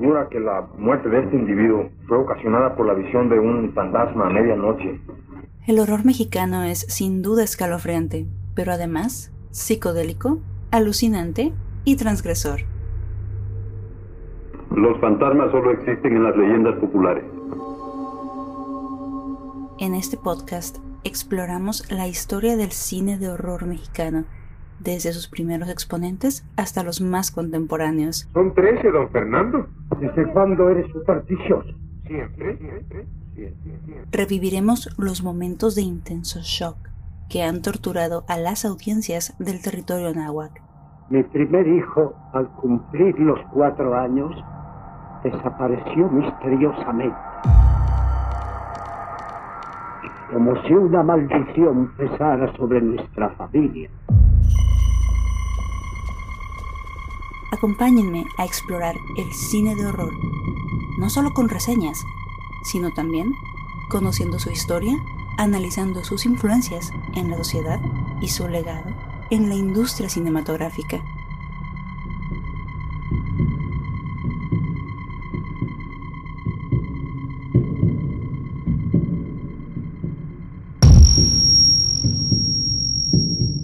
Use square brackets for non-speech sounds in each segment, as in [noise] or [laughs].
asegura que la muerte de este individuo fue ocasionada por la visión de un fantasma a medianoche. El horror mexicano es sin duda escalofriante, pero además psicodélico, alucinante y transgresor. Los fantasmas solo existen en las leyendas populares. En este podcast exploramos la historia del cine de horror mexicano, desde sus primeros exponentes hasta los más contemporáneos. Son trece, don Fernando. ¿Desde cuándo eres supersticioso? Siempre, siempre, siempre. Reviviremos los momentos de intenso shock que han torturado a las audiencias del territorio náhuatl. Mi primer hijo, al cumplir los cuatro años, desapareció misteriosamente. Como si una maldición pesara sobre nuestra familia. Acompáñenme a explorar el cine de horror, no solo con reseñas, sino también conociendo su historia, analizando sus influencias en la sociedad y su legado en la industria cinematográfica.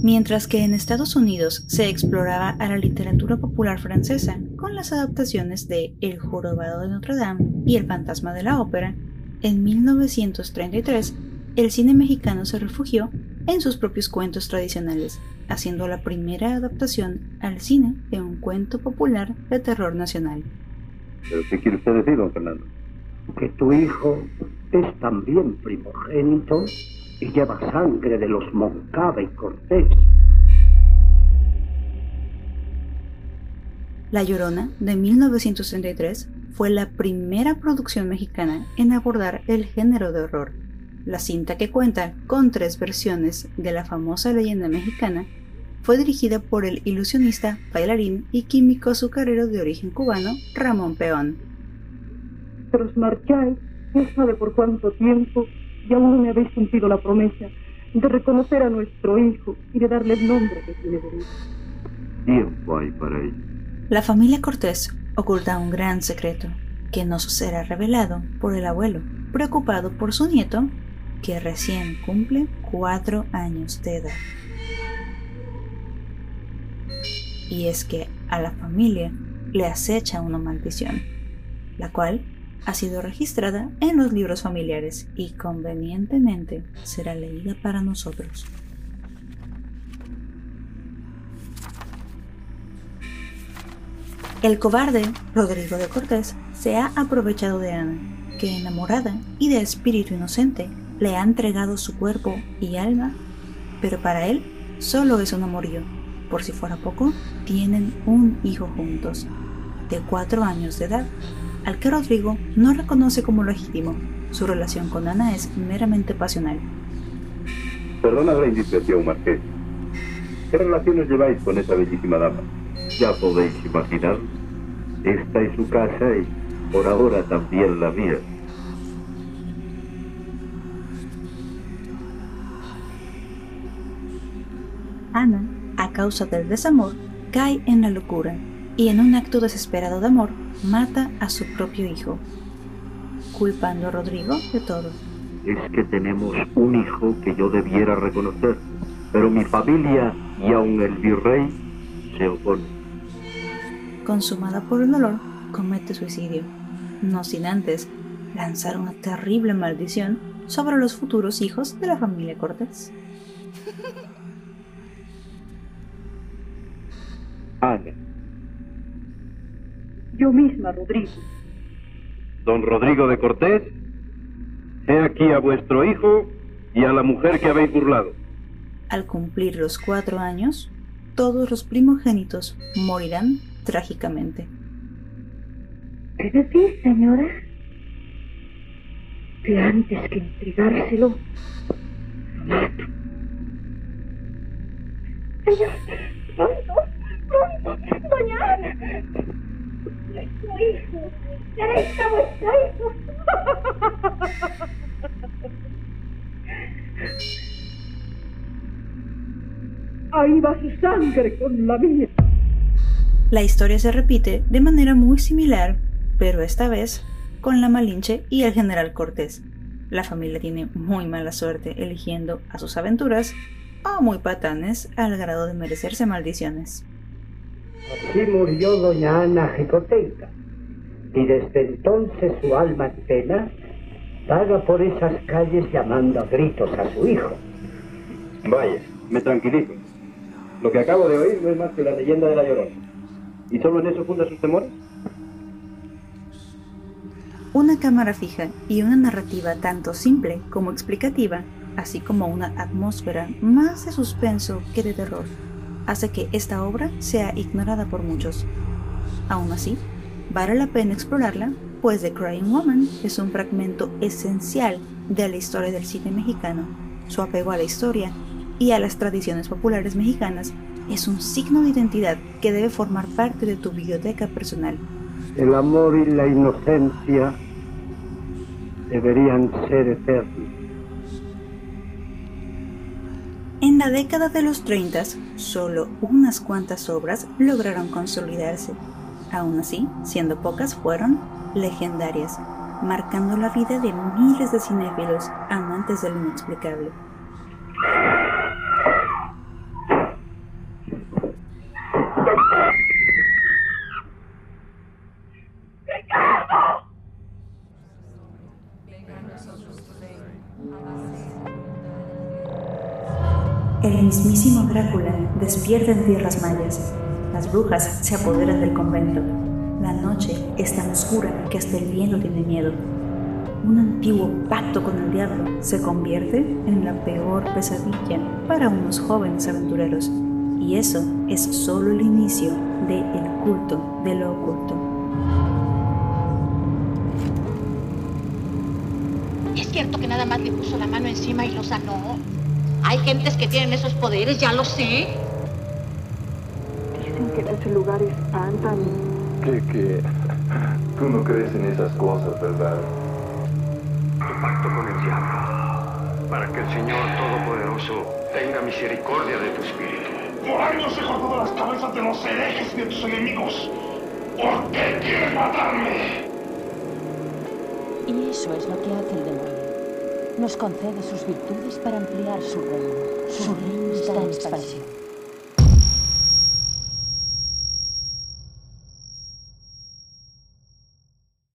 Mientras que en Estados Unidos se exploraba a la literatura popular francesa con las adaptaciones de El jorobado de Notre Dame y El fantasma de la ópera, en 1933 el cine mexicano se refugió en sus propios cuentos tradicionales, haciendo la primera adaptación al cine de un cuento popular de terror nacional. ¿Pero qué quiere usted decir, don Fernando? Que tu hijo es también primogénito y lleva sangre de los Moncada y Cortés. La Llorona, de 1933, fue la primera producción mexicana en abordar el género de horror. La cinta que cuenta con tres versiones de la famosa leyenda mexicana fue dirigida por el ilusionista, bailarín y químico azucarero de origen cubano Ramón Peón. Tras marcháis, no sabe por cuánto tiempo, y aún no me habéis cumplido la promesa de reconocer a nuestro hijo y de darle el nombre que tiene derecho. Tiempo hay para ello. La familia Cortés oculta un gran secreto que nos será revelado por el abuelo, preocupado por su nieto, que recién cumple cuatro años de edad. Y es que a la familia le acecha una maldición, la cual ha sido registrada en los libros familiares y convenientemente será leída para nosotros. El cobarde, Rodrigo de Cortés, se ha aprovechado de Ana, que enamorada y de espíritu inocente, le ha entregado su cuerpo y alma, pero para él solo es un amorío. Por si fuera poco, tienen un hijo juntos, de cuatro años de edad, al que Rodrigo no reconoce como legítimo. Su relación con Ana es meramente pasional. Perdona la indiscreción, Marqués. ¿Qué relaciones lleváis con esa bellísima dama? Ya podéis imaginar. Esta es su casa y por ahora también la mía. Ana, a causa del desamor, cae en la locura y en un acto desesperado de amor mata a su propio hijo, culpando a Rodrigo de todo. Es que tenemos un hijo que yo debiera reconocer, pero mi familia y aun el virrey se oponen. Consumada por el dolor, comete suicidio, no sin antes lanzar una terrible maldición sobre los futuros hijos de la familia Cortés. [laughs] Yo misma, Rodrigo. don Rodrigo de Cortés, he aquí a vuestro hijo y a la mujer que habéis burlado. Al cumplir los cuatro años, todos los primogénitos morirán trágicamente. ¿Qué decís, señora? Que antes que entregárselo, lo mato. Señor, pronto, pronto, doña Ana. [laughs] Ahí va su sangre con la mía. La historia se repite de manera muy similar pero esta vez con la Malinche y el general Cortés. La familia tiene muy mala suerte eligiendo a sus aventuras o muy patanes al grado de merecerse maldiciones. Así murió doña Ana Jicoteca, y desde entonces su alma en pena vaga por esas calles llamando a gritos a su hijo. Vaya, me tranquilizo. Lo que acabo de oír no es más que la leyenda de la Llorona. ¿Y solo en eso funda sus temores? Una cámara fija y una narrativa tanto simple como explicativa, así como una atmósfera más de suspenso que de terror, hace que esta obra sea ignorada por muchos. Aún así, vale la pena explorarla, pues The Crying Woman es un fragmento esencial de la historia del cine mexicano. Su apego a la historia y a las tradiciones populares mexicanas es un signo de identidad que debe formar parte de tu biblioteca personal. El amor y la inocencia deberían ser eternos. En la década de los 30, solo unas cuantas obras lograron consolidarse. Aún así, siendo pocas, fueron legendarias, marcando la vida de miles de cinéfilos amantes del inexplicable. El mismísimo Drácula despierta en tierras mayas. Las brujas se apoderan del convento. La noche es tan oscura que hasta el viento tiene miedo. Un antiguo pacto con el diablo se convierte en la peor pesadilla para unos jóvenes aventureros. Y eso es solo el inicio del culto de lo oculto. Es cierto que nada más le puso la mano encima y lo sanó. Hay gentes que tienen esos poderes, ya lo sé. Dicen que en ese lugar espantan. Que, que tú no crees en esas cosas, ¿verdad? Tu pacto con el diablo, para que el Señor Todopoderoso tenga misericordia de tu espíritu. Por años he cortado las cabezas de los herejes y de tus enemigos. ¿Por qué quieres matarme? Y eso es lo que hace el demonio. Nos concede sus virtudes para ampliar su reino. Su reino está en expansión.